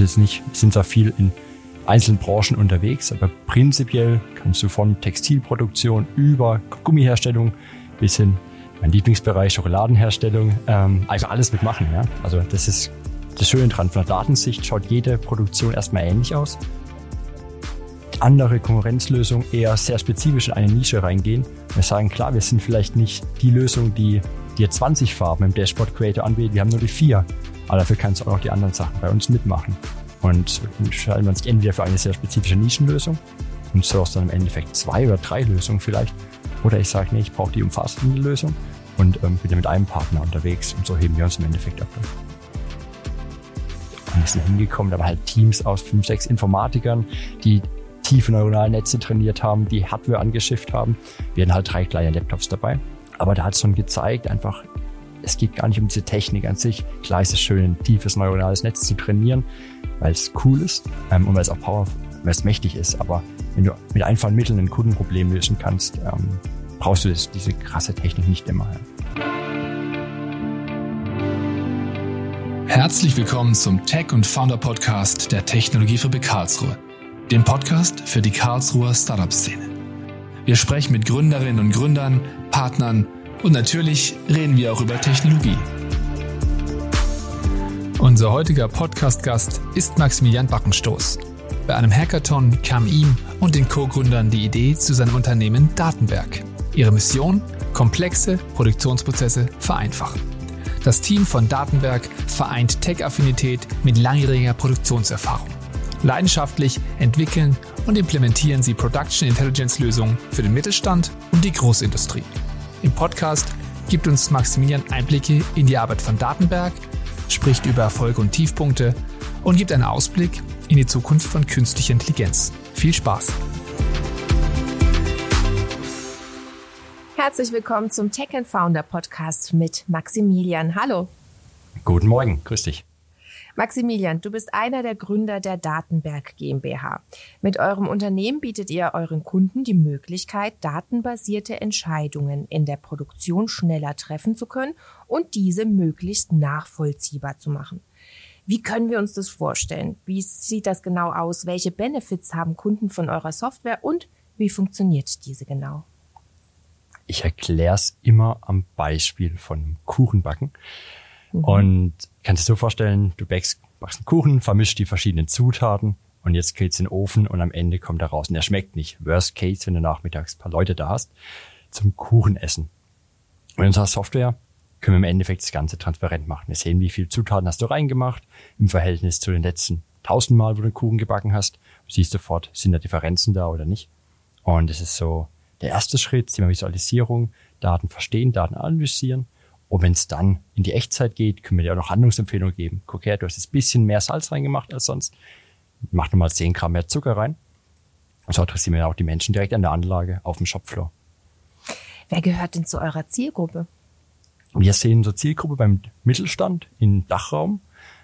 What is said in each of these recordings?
ist jetzt nicht, sind zwar viel in einzelnen Branchen unterwegs, aber prinzipiell kannst du von Textilproduktion über Gummiherstellung bis hin mein Lieblingsbereich Schokoladenherstellung, ähm, einfach alles mitmachen. Ja? Also das ist das Schöne dran. Von der Datensicht schaut jede Produktion erstmal ähnlich aus. Andere Konkurrenzlösungen eher sehr spezifisch in eine Nische reingehen. Wir sagen, klar, wir sind vielleicht nicht die Lösung, die dir 20 Farben im Dashboard Creator anbietet. Wir haben nur die vier. Aber dafür kannst du auch die anderen Sachen bei uns mitmachen. Und entscheiden wir uns entweder für eine sehr spezifische Nischenlösung und source dann im Endeffekt zwei oder drei Lösungen vielleicht. Oder ich sage, nee, ich brauche die umfassende Lösung und ähm, bin ja mit einem Partner unterwegs und so heben wir uns im Endeffekt ab. Und wir sind hingekommen, da waren halt Teams aus fünf, sechs Informatikern, die tiefe neuronale Netze trainiert haben, die Hardware angeschifft haben. Wir hatten halt drei kleine Laptops dabei. Aber da hat es schon gezeigt, einfach, es geht gar nicht um diese Technik an sich. Klar ist es schön, ein tiefes neuronales Netz zu trainieren, weil es cool ist ähm, und weil es auch powerful, weil es mächtig ist. Aber wenn du mit einfachen Mitteln ein Kundenproblem lösen kannst, ähm, brauchst du das, diese krasse Technik nicht immer. Herzlich willkommen zum Tech und Founder Podcast der Technologiefabrik Karlsruhe, dem Podcast für die Karlsruher Startup-Szene. Wir sprechen mit Gründerinnen und Gründern, Partnern und natürlich reden wir auch über Technologie. Unser heutiger Podcast-Gast ist Maximilian Backenstoß. Bei einem Hackathon kam ihm und den Co-Gründern die Idee zu seinem Unternehmen Datenberg. Ihre Mission? Komplexe Produktionsprozesse vereinfachen. Das Team von Datenberg vereint Tech-Affinität mit langjähriger Produktionserfahrung. Leidenschaftlich entwickeln und implementieren sie Production Intelligence Lösungen für den Mittelstand und die Großindustrie. Im Podcast gibt uns Maximilian Einblicke in die Arbeit von Datenberg, spricht über Erfolge und Tiefpunkte und gibt einen Ausblick in die Zukunft von künstlicher Intelligenz. Viel Spaß! Herzlich willkommen zum Tech and Founder Podcast mit Maximilian. Hallo. Guten Morgen, grüß dich. Maximilian, du bist einer der Gründer der Datenberg GmbH. Mit eurem Unternehmen bietet ihr euren Kunden die Möglichkeit, datenbasierte Entscheidungen in der Produktion schneller treffen zu können und diese möglichst nachvollziehbar zu machen. Wie können wir uns das vorstellen? Wie sieht das genau aus? Welche Benefits haben Kunden von eurer Software und wie funktioniert diese genau? Ich erkläre es immer am Beispiel von Kuchenbacken. Mhm. Und kannst dir so vorstellen, du backst, backst einen Kuchen, vermischst die verschiedenen Zutaten und jetzt geht's in den Ofen und am Ende kommt er raus und er schmeckt nicht. Worst case, wenn du nachmittags ein paar Leute da hast, zum Kuchen essen. Mit unserer Software können wir im Endeffekt das Ganze transparent machen. Wir sehen, wie viel Zutaten hast du reingemacht im Verhältnis zu den letzten tausendmal, wo du den Kuchen gebacken hast. Du siehst sofort, sind da Differenzen da oder nicht. Und es ist so der erste Schritt, Thema Visualisierung, Daten verstehen, Daten analysieren. Und wenn es dann in die Echtzeit geht, können wir dir auch noch Handlungsempfehlungen geben. Guck her, du hast jetzt ein bisschen mehr Salz reingemacht als sonst. Mach nochmal 10 Gramm mehr Zucker rein. Und so adressieren wir auch die Menschen direkt an der Anlage auf dem Shopfloor. Wer gehört denn zu eurer Zielgruppe? Wir sehen unsere Zielgruppe beim Mittelstand im Dachraum,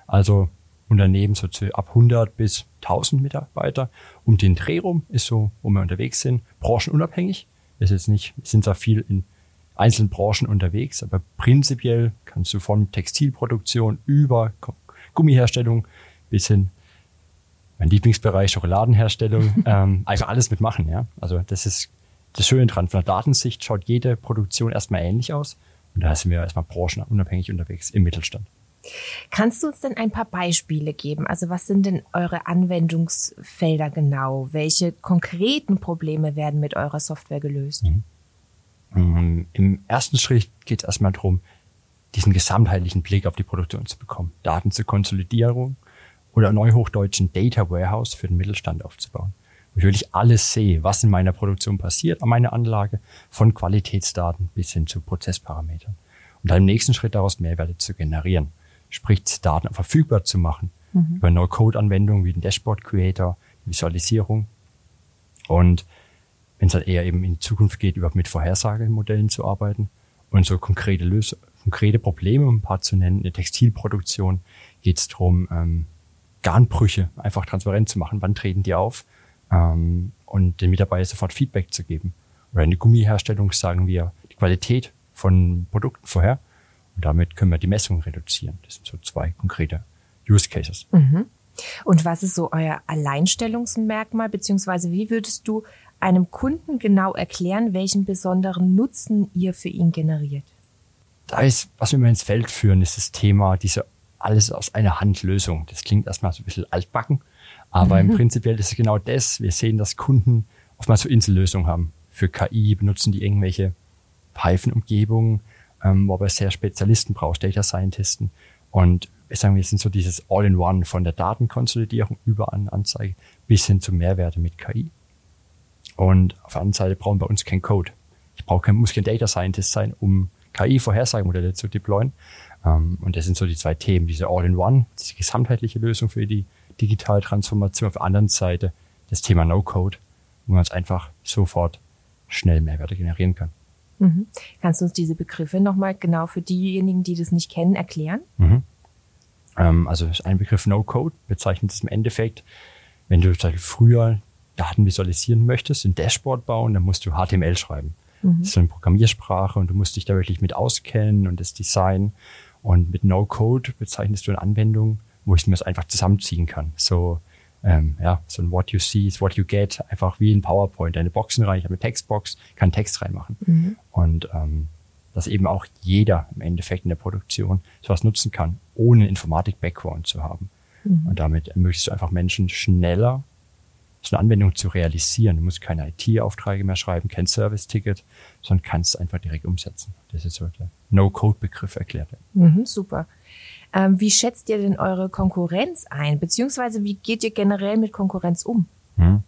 also Unternehmen so ab 100 bis 1000 Mitarbeiter. Um den Dreh rum ist so, wo wir unterwegs sind, branchenunabhängig. ist jetzt nicht, sind zwar viel in einzelnen Branchen unterwegs, aber prinzipiell kannst du von Textilproduktion über Gummiherstellung bis hin mein Lieblingsbereich Schokoladenherstellung ähm, einfach alles mitmachen. Ja, also das ist das Schöne dran. Von der Datensicht schaut jede Produktion erstmal ähnlich aus und da sind wir erstmal branchenunabhängig unterwegs im Mittelstand. Kannst du uns denn ein paar Beispiele geben? Also was sind denn eure Anwendungsfelder genau? Welche konkreten Probleme werden mit eurer Software gelöst? Mhm. Im ersten Schritt geht es erstmal darum, diesen gesamtheitlichen Blick auf die Produktion zu bekommen, Daten zur Konsolidierung oder neuhochdeutschen Data Warehouse für den Mittelstand aufzubauen. Wo ich wirklich alles sehe, was in meiner Produktion passiert an meiner Anlage, von Qualitätsdaten bis hin zu Prozessparametern. Und dann im nächsten Schritt daraus Mehrwerte zu generieren sprich Daten verfügbar zu machen mhm. über No-Code-Anwendungen wie den Dashboard Creator, Visualisierung. Und wenn es dann eher eben in Zukunft geht, überhaupt mit Vorhersagemodellen zu arbeiten und so konkrete Lösungen, konkrete Probleme, um ein paar zu nennen, in der Textilproduktion geht es darum, ähm, Garnbrüche einfach transparent zu machen. Wann treten die auf? Ähm, und den Mitarbeitern sofort Feedback zu geben. Oder in der Gummiherstellung sagen wir die Qualität von Produkten vorher und damit können wir die Messung reduzieren. Das sind so zwei konkrete Use Cases. Mhm. Und was ist so euer Alleinstellungsmerkmal, beziehungsweise wie würdest du einem Kunden genau erklären, welchen besonderen Nutzen ihr für ihn generiert? Da ist, was wir mal ins Feld führen, ist das Thema diese alles aus einer Hand Lösung. Das klingt erstmal so ein bisschen altbacken, aber mhm. im Prinzip ist es genau das. Wir sehen, dass Kunden oftmals so Insellösungen haben. Für KI benutzen die irgendwelche Python-Umgebungen, ähm, wo aber sehr Spezialisten braucht, Data Scientisten. Und wir sagen, wir sind so dieses All-in-One von der Datenkonsolidierung über eine Anzeige bis hin zu Mehrwerte mit KI. Und auf der anderen Seite brauchen wir bei uns kein Code. Ich brauche kein, muss kein Data Scientist sein, um KI-Vorhersagemodelle zu deployen. Um, ähm, und das sind so die zwei Themen, diese All-in-One, diese gesamtheitliche Lösung für die digitale Transformation. Auf der anderen Seite das Thema No-Code, wo man es einfach sofort schnell Mehrwerte generieren kann. Mhm. Kannst du uns diese Begriffe nochmal genau für diejenigen, die das nicht kennen, erklären? Mhm. Ähm, also ein Begriff No-Code bezeichnet es im Endeffekt, wenn du früher Daten visualisieren möchtest, ein Dashboard bauen, dann musst du HTML schreiben. Mhm. Das ist so eine Programmiersprache und du musst dich da wirklich mit auskennen und das Design. Und mit No-Code bezeichnest du eine Anwendung, wo ich mir das einfach zusammenziehen kann. So, ähm, ja, so ein What you see is what you get, einfach wie in PowerPoint, eine Boxen rein, ich habe eine Textbox, kann Text reinmachen. Mhm. Und ähm, dass eben auch jeder im Endeffekt in der Produktion sowas nutzen kann, ohne Informatik-Background zu haben. Mhm. Und damit ermöglichst du einfach Menschen schneller so eine Anwendung zu realisieren. Du musst keine IT-Aufträge mehr schreiben, kein Service-Ticket, sondern kannst es einfach direkt umsetzen. Das ist so der No-Code-Begriff erklärt. Mhm, super. Ähm, wie schätzt ihr denn eure Konkurrenz ein? Beziehungsweise wie geht ihr generell mit Konkurrenz um? Hm.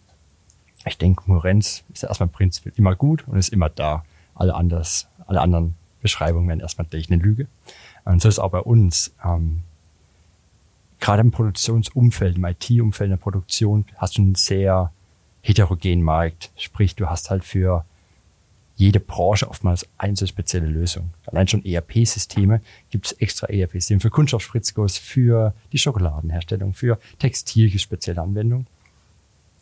Ich denke, Konkurrenz ist erstmal prinzipiell immer gut und ist immer da. Alle anders, alle anderen Beschreibungen werden erstmal eine Lüge. Und so ist auch bei uns. Ähm, gerade im Produktionsumfeld, im IT-Umfeld in der Produktion, hast du einen sehr heterogenen Markt. Sprich, du hast halt für jede Branche oftmals einzelne spezielle Lösung. Allein schon ERP-Systeme gibt es extra ERP-Systeme für Kunststoffspritzguss, für die Schokoladenherstellung, für Textil spezielle Anwendungen.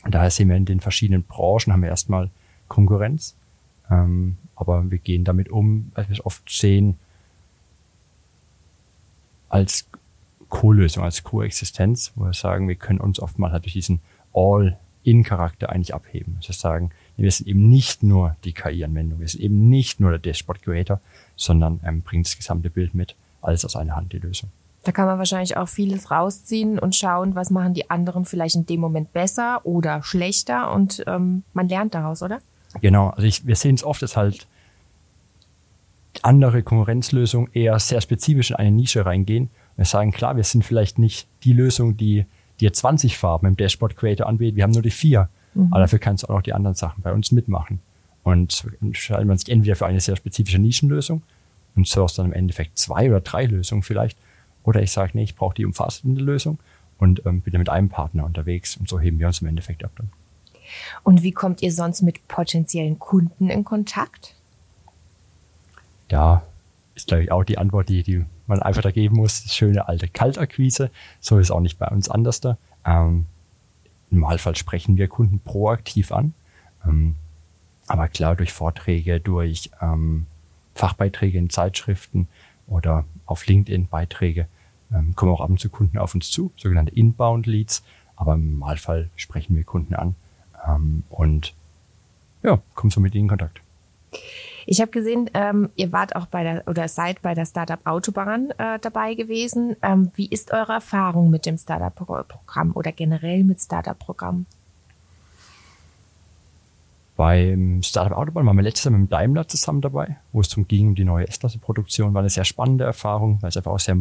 Und daher sehen wir in den verschiedenen Branchen haben wir erstmal Konkurrenz. Ähm, aber wir gehen damit um, weil wir es oft sehen, als Co-Lösung, als Koexistenz, wo wir sagen, wir können uns oftmals halt durch diesen All-in-Charakter eigentlich abheben. Das heißt sagen, wir sind eben nicht nur die KI-Anwendung, wir sind eben nicht nur der Dashboard Creator, sondern ähm, bringt das gesamte Bild mit, alles aus einer Hand die Lösung. Da kann man wahrscheinlich auch vieles rausziehen und schauen, was machen die anderen vielleicht in dem Moment besser oder schlechter und ähm, man lernt daraus, oder? Genau, also ich, wir sehen es oft, dass halt andere Konkurrenzlösungen eher sehr spezifisch in eine Nische reingehen wir sagen, klar, wir sind vielleicht nicht die Lösung, die dir 20 Farben im Dashboard Creator anbietet. Wir haben nur die vier. Mhm. Aber dafür kannst du auch noch die anderen Sachen bei uns mitmachen. Und entscheiden wir uns entweder für eine sehr spezifische Nischenlösung und source dann im Endeffekt zwei oder drei Lösungen vielleicht. Oder ich sage, nee, ich brauche die umfassende Lösung und ähm, bin mit einem Partner unterwegs. Und so heben wir uns im Endeffekt ab dann. Und wie kommt ihr sonst mit potenziellen Kunden in Kontakt? Ja, ist, glaube ich, auch die Antwort, die, die man einfach da geben muss. Schöne alte Kaltakquise. So ist auch nicht bei uns anders da. Ähm, Im Normalfall sprechen wir Kunden proaktiv an. Ähm, aber klar, durch Vorträge, durch ähm, Fachbeiträge in Zeitschriften oder auf LinkedIn Beiträge ähm, kommen auch ab und zu Kunden auf uns zu, sogenannte Inbound Leads. Aber im Normalfall sprechen wir Kunden an ähm, und ja, kommen so mit ihnen in Kontakt. Ich habe gesehen, ähm, ihr wart auch bei der oder seid bei der Startup Autobahn äh, dabei gewesen. Ähm, wie ist eure Erfahrung mit dem Startup-Programm oder generell mit Startup-Programmen? Beim Startup Autobahn waren wir letztes Jahr mit Daimler zusammen dabei, wo es darum ging, um die neue S-Klasse-Produktion. War eine sehr spannende Erfahrung, weil es einfach auch sehr,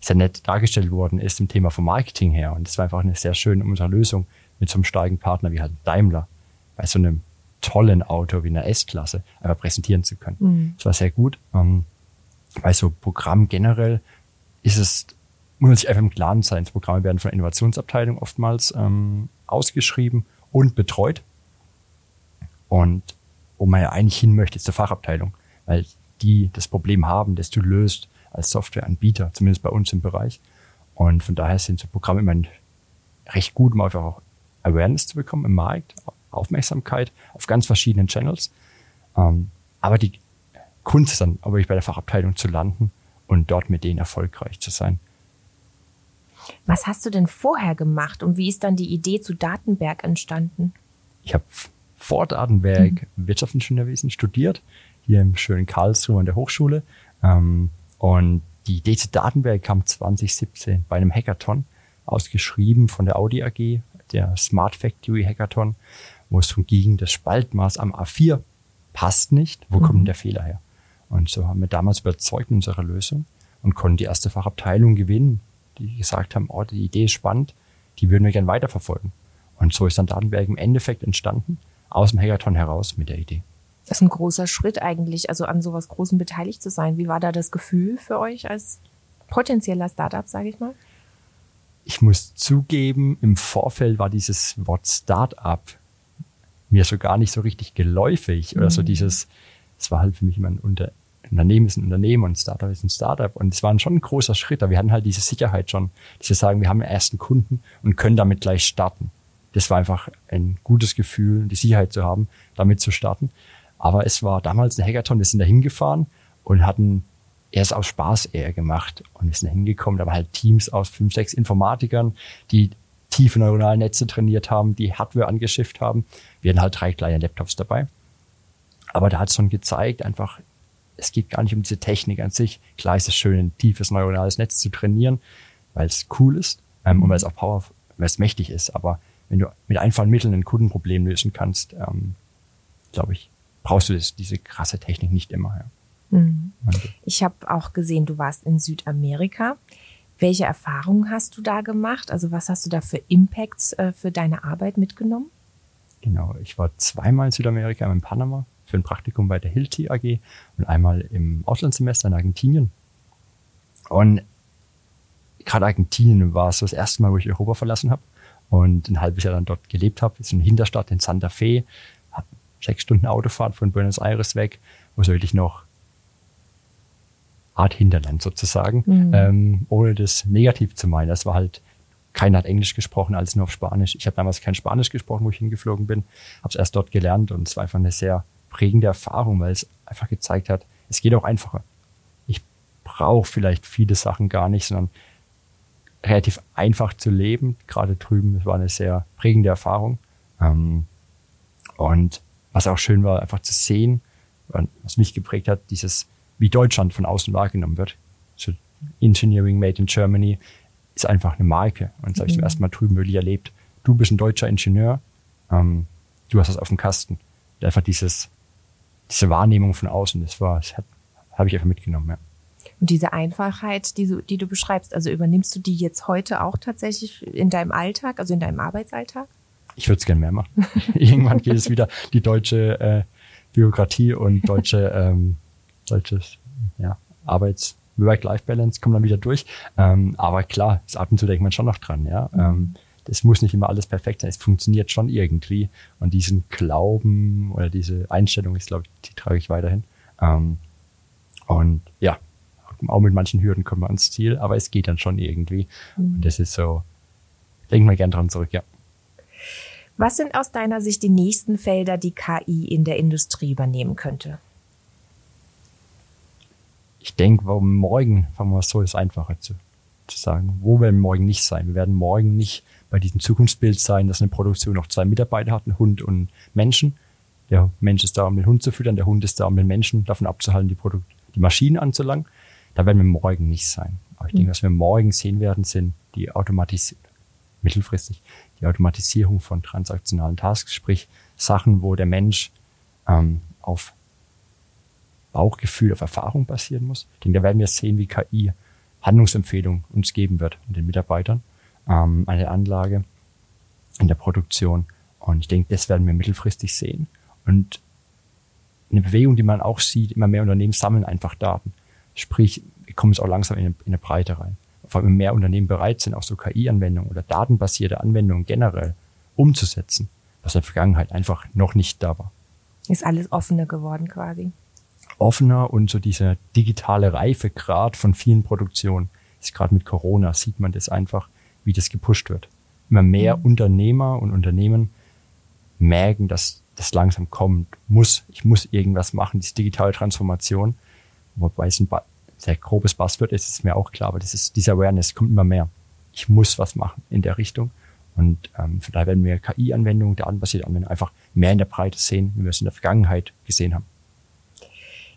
sehr nett dargestellt worden ist im Thema vom Marketing her. Und es war einfach eine sehr schöne unsere Lösung mit so einem starken Partner wie halt Daimler. Bei so einem tollen Auto wie einer S-Klasse einfach präsentieren zu können. Mhm. Das war sehr gut. Ähm, bei so Programm generell ist es, muss man sich einfach im Klaren sein, Programme werden von der Innovationsabteilung oftmals ähm, ausgeschrieben und betreut. Und wo man ja eigentlich hin möchte, ist zur Fachabteilung, weil die das Problem haben, das du löst als Softwareanbieter, zumindest bei uns im Bereich. Und von daher sind so Programme immer recht gut, um einfach auch Awareness zu bekommen im Markt, Aufmerksamkeit auf ganz verschiedenen Channels. Ähm, aber die Kunst dann aber bei der Fachabteilung zu landen und dort mit denen erfolgreich zu sein. Was hast du denn vorher gemacht und wie ist dann die Idee zu Datenberg entstanden? Ich habe vor Datenberg mhm. Wirtschaftsingenieurwesen studiert, hier im schönen Karlsruhe an der Hochschule. Ähm, und die Idee zu Datenberg kam 2017 bei einem Hackathon, ausgeschrieben von der Audi AG, der Smart Factory Hackathon, wo es darum ging, das Spaltmaß am A4 passt nicht. Wo mhm. kommt denn der Fehler her? Und so haben wir damals überzeugt in unserer Lösung und konnten die erste Fachabteilung gewinnen, die gesagt haben, oh, die Idee ist spannend, die würden wir gerne weiterverfolgen. Und so ist dann Datenberg im Endeffekt entstanden, aus dem Hackathon heraus mit der Idee. Das ist ein großer Schritt eigentlich, also an sowas Großem beteiligt zu sein. Wie war da das Gefühl für euch als potenzieller Startup, sage ich mal? Ich muss zugeben, im Vorfeld war dieses Wort Startup mir so gar nicht so richtig geläufig mhm. oder so mhm. dieses, es war halt für mich immer ein Unter Unternehmen ist ein Unternehmen und ein Startup ist ein Startup. Und es war schon ein großer Schritt, aber wir hatten halt diese Sicherheit schon, dass wir sagen, wir haben einen ersten Kunden und können damit gleich starten. Das war einfach ein gutes Gefühl, die Sicherheit zu haben, damit zu starten. Aber es war damals ein Hackathon, wir sind da hingefahren und hatten erst aus Spaß eher gemacht. Und wir sind da hingekommen, da waren halt Teams aus fünf, sechs Informatikern, die tiefe neuronale Netze trainiert haben, die Hardware angeschifft haben. Wir hatten halt drei kleine Laptops dabei. Aber da hat es schon gezeigt, einfach, es geht gar nicht um diese Technik an sich. Klar ist es schön, ein tiefes neuronales Netz zu trainieren, weil es cool ist ähm, und weil es auch power, weil es mächtig ist. Aber wenn du mit einfachen Mitteln ein Kundenproblem lösen kannst, ähm, glaube ich, brauchst du das, diese krasse Technik nicht immer. Ja. Mhm. Ich habe auch gesehen, du warst in Südamerika. Welche Erfahrungen hast du da gemacht? Also was hast du da für Impacts äh, für deine Arbeit mitgenommen? Genau, ich war zweimal in Südamerika, einmal in Panama für ein Praktikum bei der Hilti AG und einmal im Auslandssemester in Argentinien. Und gerade Argentinien war so das erste Mal, wo ich Europa verlassen habe und ein halbes Jahr dann dort gelebt habe. Ist eine Hinterstadt in Santa Fe, sechs Stunden Autofahrt von Buenos Aires weg, wo es wirklich noch Art Hinterland sozusagen, mhm. ähm, ohne das negativ zu meinen. Das war halt, keiner hat Englisch gesprochen, alles nur auf Spanisch. Ich habe damals kein Spanisch gesprochen, wo ich hingeflogen bin, habe es erst dort gelernt und es war einfach eine sehr prägende Erfahrung, weil es einfach gezeigt hat, es geht auch einfacher. Ich brauche vielleicht viele Sachen gar nicht, sondern relativ einfach zu leben, gerade drüben. Es war eine sehr prägende Erfahrung. Ähm, und was auch schön war, einfach zu sehen, was mich geprägt hat, dieses, wie Deutschland von außen wahrgenommen wird. So Engineering Made in Germany ist einfach eine Marke. Und das mhm. habe ich zum ersten Mal drüben wirklich erlebt. Du bist ein deutscher Ingenieur, ähm, du hast das auf dem Kasten. Einfach dieses, diese Wahrnehmung von außen, das war, das habe ich einfach mitgenommen, ja. Und diese Einfachheit, die du, die du beschreibst, also übernimmst du die jetzt heute auch tatsächlich in deinem Alltag, also in deinem Arbeitsalltag? Ich würde es gerne mehr machen. Irgendwann geht es wieder die deutsche äh, Bürokratie und deutsche, ähm, deutsches ja, Arbeits- Work-Life-Balance kommt dann wieder durch. Ähm, aber klar, das ab und zu denkt man schon noch dran, ja. Mhm. Ähm, es muss nicht immer alles perfekt sein, es funktioniert schon irgendwie. Und diesen Glauben oder diese Einstellung ist, glaube ich, die trage ich weiterhin. Ähm, und ja, auch mit manchen Hürden kommen wir ans Ziel, aber es geht dann schon irgendwie. Mhm. Und das ist so, denken wir gern dran zurück, ja. Was sind aus deiner Sicht die nächsten Felder, die KI in der Industrie übernehmen könnte? Ich denke, warum morgen, fangen wir mal so, ist einfacher zu, zu sagen. Wo werden wir morgen nicht sein? Wir werden morgen nicht bei diesem Zukunftsbild sein, dass eine Produktion noch zwei Mitarbeiter hat, ein Hund und Menschen. Der Mensch ist da, um den Hund zu füttern, der Hund ist da, um den Menschen davon abzuhalten, die, Produkt die Maschinen anzulangen. Da werden wir morgen nicht sein. Aber ich mhm. denke, was wir morgen sehen werden, sind die Automatisierung, mittelfristig, die Automatisierung von transaktionalen Tasks, sprich Sachen, wo der Mensch ähm, auf Bauchgefühl, auf Erfahrung basieren muss. Ich denke, da werden wir sehen, wie KI Handlungsempfehlungen uns geben wird und den Mitarbeitern ähm, eine Anlage in der Produktion. Und ich denke, das werden wir mittelfristig sehen. Und eine Bewegung, die man auch sieht, immer mehr Unternehmen sammeln einfach Daten. Sprich, wir kommen jetzt auch langsam in eine Breite rein. Vor allem mehr Unternehmen bereit sind, auch so KI-Anwendungen oder datenbasierte Anwendungen generell umzusetzen, was in der Vergangenheit einfach noch nicht da war. Ist alles offener geworden quasi. Offener und so dieser digitale Reifegrad von vielen Produktionen ist gerade mit Corona, sieht man das einfach, wie das gepusht wird. Immer mehr mhm. Unternehmer und Unternehmen merken, dass das langsam kommt, muss, ich muss irgendwas machen, diese digitale Transformation, wobei es ein sehr grobes Buzzword ist, ist mir auch klar, aber das ist, diese Awareness kommt immer mehr. ich muss was machen in der Richtung. Und ähm, von daher werden wir KI-Anwendungen, datenbasierte Anwendungen einfach mehr in der Breite sehen, wie wir es in der Vergangenheit gesehen haben.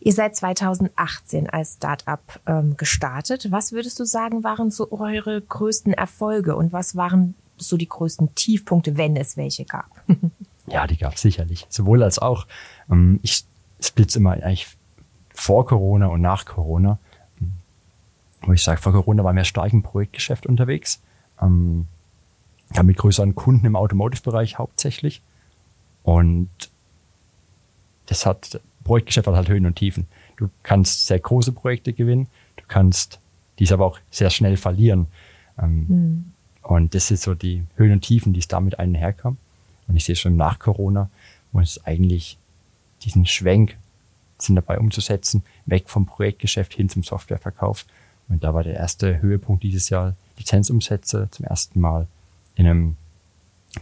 Ihr seid 2018 als Startup ähm, gestartet. Was würdest du sagen, waren so eure größten Erfolge und was waren so die größten Tiefpunkte, wenn es welche gab? ja, die gab es sicherlich. Sowohl als auch. Ähm, ich splitze immer eigentlich vor Corona und nach Corona. Wo ich sage, vor Corona war mehr stark im Projektgeschäft unterwegs. Ähm, ja, mit größeren Kunden im Automotive-Bereich hauptsächlich. Und das hat, Projektgeschäft hat halt Höhen und Tiefen. Du kannst sehr große Projekte gewinnen, du kannst dies aber auch sehr schnell verlieren. Ähm, mhm. Und das ist so die Höhen und Tiefen, die es damit einherkam. Und ich sehe schon nach Corona, wo es eigentlich diesen Schwenk sind dabei umzusetzen, weg vom Projektgeschäft hin zum Softwareverkauf. Und da war der erste Höhepunkt dieses Jahr Lizenzumsätze zum ersten Mal in einem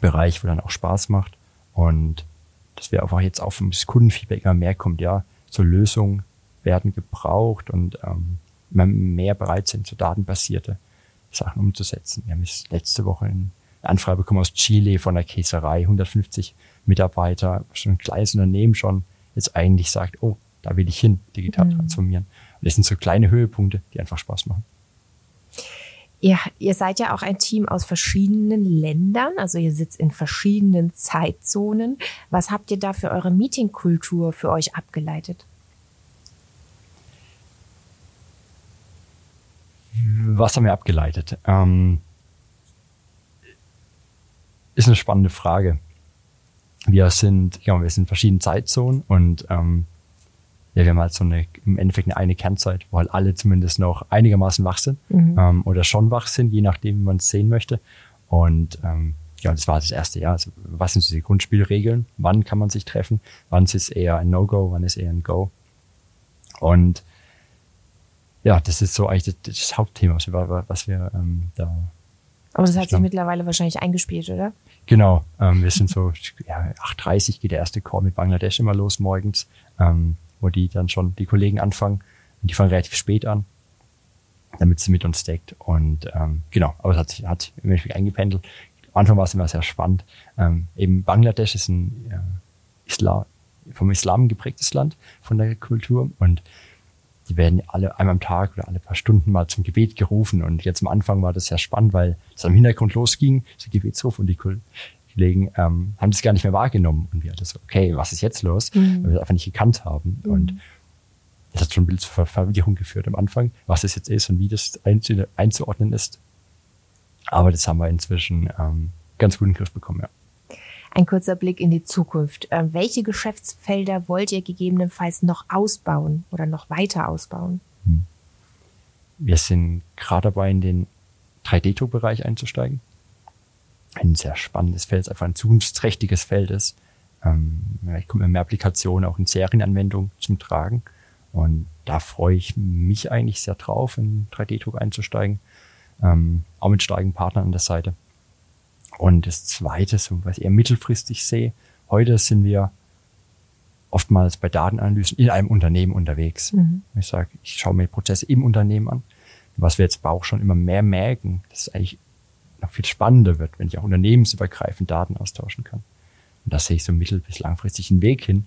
Bereich, wo dann auch Spaß macht. Und dass wir einfach jetzt auch vom Kundenfeedback immer mehr kommt, ja, so Lösungen werden gebraucht und ähm, mehr bereit sind, so datenbasierte Sachen umzusetzen. Wir haben jetzt letzte Woche eine Anfrage bekommen aus Chile von der Käserei, 150 Mitarbeiter, schon ein kleines Unternehmen schon, jetzt eigentlich sagt, oh, da will ich hin, digital mhm. transformieren. Und das sind so kleine Höhepunkte, die einfach Spaß machen. Ihr, ihr seid ja auch ein Team aus verschiedenen Ländern, also ihr sitzt in verschiedenen Zeitzonen. Was habt ihr da für eure Meetingkultur für euch abgeleitet? Was haben wir abgeleitet? Ähm, ist eine spannende Frage. Wir sind, ja, wir sind in verschiedenen Zeitzonen und ähm, ja, wir haben halt so eine, im Endeffekt eine, eine Kernzeit, wo halt alle zumindest noch einigermaßen wach sind mhm. ähm, oder schon wach sind, je nachdem, wie man es sehen möchte. Und ähm, ja, das war das erste Jahr. Also, was sind so die Grundspielregeln? Wann kann man sich treffen? Wann ist es eher ein No-Go? Wann ist eher ein Go? Und ja, das ist so eigentlich das, das Hauptthema, was wir, was wir ähm, da. Aber das hat sich mittlerweile wahrscheinlich eingespielt, oder? Genau. Ähm, wir sind so, ja, 8.30 geht der erste Call mit Bangladesch immer los morgens. Ähm, wo die dann schon die Kollegen anfangen. Und die fangen relativ spät an, damit sie mit uns deckt. Und ähm, genau, aber es hat sich hat im Endeffekt eingependelt. Am Anfang war es immer sehr spannend. Ähm, eben Bangladesch ist ein äh, Islam, vom Islam geprägtes Land von der Kultur und die werden alle einmal am Tag oder alle paar Stunden mal zum Gebet gerufen. Und jetzt am Anfang war das sehr spannend, weil es am Hintergrund losging, der Gebetsruf und die Kollegen ähm, haben das gar nicht mehr wahrgenommen. Und wir hatten so, okay, was ist jetzt los? Mhm. Weil wir es einfach nicht gekannt haben. Mhm. Und das hat schon ein Bild zur Verwirrung geführt am Anfang, was es jetzt ist und wie das einzuordnen ist. Aber das haben wir inzwischen ähm, ganz gut in den Griff bekommen, ja. Ein kurzer Blick in die Zukunft. Ähm, welche Geschäftsfelder wollt ihr gegebenenfalls noch ausbauen oder noch weiter ausbauen? Hm. Wir sind gerade dabei, in den 3D-Druckbereich einzusteigen ein sehr spannendes Feld, einfach ein zukunftsträchtiges Feld ist. Ähm, vielleicht kommen mehr Applikationen auch in Serienanwendungen zum Tragen. Und da freue ich mich eigentlich sehr drauf, in 3D-Druck einzusteigen. Ähm, auch mit starken Partnern an der Seite. Und das Zweite, so was ich eher mittelfristig sehe, heute sind wir oftmals bei Datenanalysen in einem Unternehmen unterwegs. Mhm. Ich sage, ich schaue mir Prozesse im Unternehmen an. Was wir jetzt aber auch schon immer mehr merken, das ist eigentlich noch viel spannender wird, wenn ich auch unternehmensübergreifend Daten austauschen kann. Und da sehe ich so mittel- bis langfristig einen Weg hin,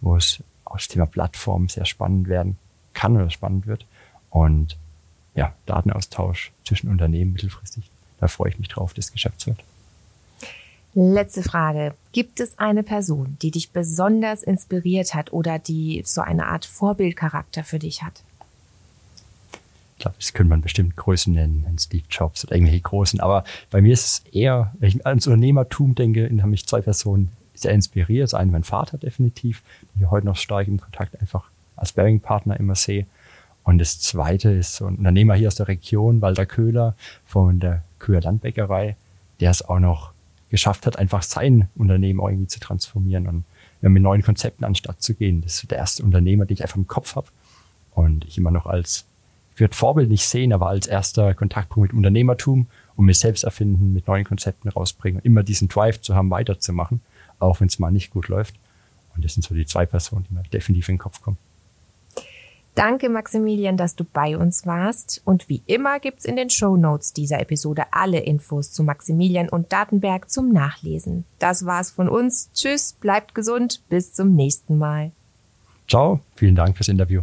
wo es auch das Thema Plattform sehr spannend werden kann oder spannend wird. Und ja, Datenaustausch zwischen Unternehmen mittelfristig. Da freue ich mich drauf, das Geschäftsfeld. Letzte Frage. Gibt es eine Person, die dich besonders inspiriert hat oder die so eine Art Vorbildcharakter für dich hat? Ich glaube, das könnte man bestimmt Größen nennen, Steve Jobs oder irgendwelche Großen. Aber bei mir ist es eher, wenn ich ans Unternehmertum denke, haben mich zwei Personen sehr inspiriert. Das eine mein Vater definitiv, den ich heute noch stark im Kontakt einfach als Bearing-Partner immer sehe. Und das zweite ist so ein Unternehmer hier aus der Region, Walter Köhler von der Köhler Landbäckerei, der es auch noch geschafft hat, einfach sein Unternehmen irgendwie zu transformieren und mit neuen Konzepten anstatt zu gehen. Das ist der erste Unternehmer, den ich einfach im Kopf habe und ich immer noch als wird Vorbild nicht sehen, aber als erster Kontaktpunkt mit Unternehmertum und mit Selbsterfinden, mit neuen Konzepten rausbringen und immer diesen Drive zu haben, weiterzumachen, auch wenn es mal nicht gut läuft. Und das sind so die zwei Personen, die mir definitiv in den Kopf kommen. Danke, Maximilian, dass du bei uns warst. Und wie immer gibt's in den Show Notes dieser Episode alle Infos zu Maximilian und Datenberg zum Nachlesen. Das war's von uns. Tschüss, bleibt gesund, bis zum nächsten Mal. Ciao, vielen Dank fürs Interview.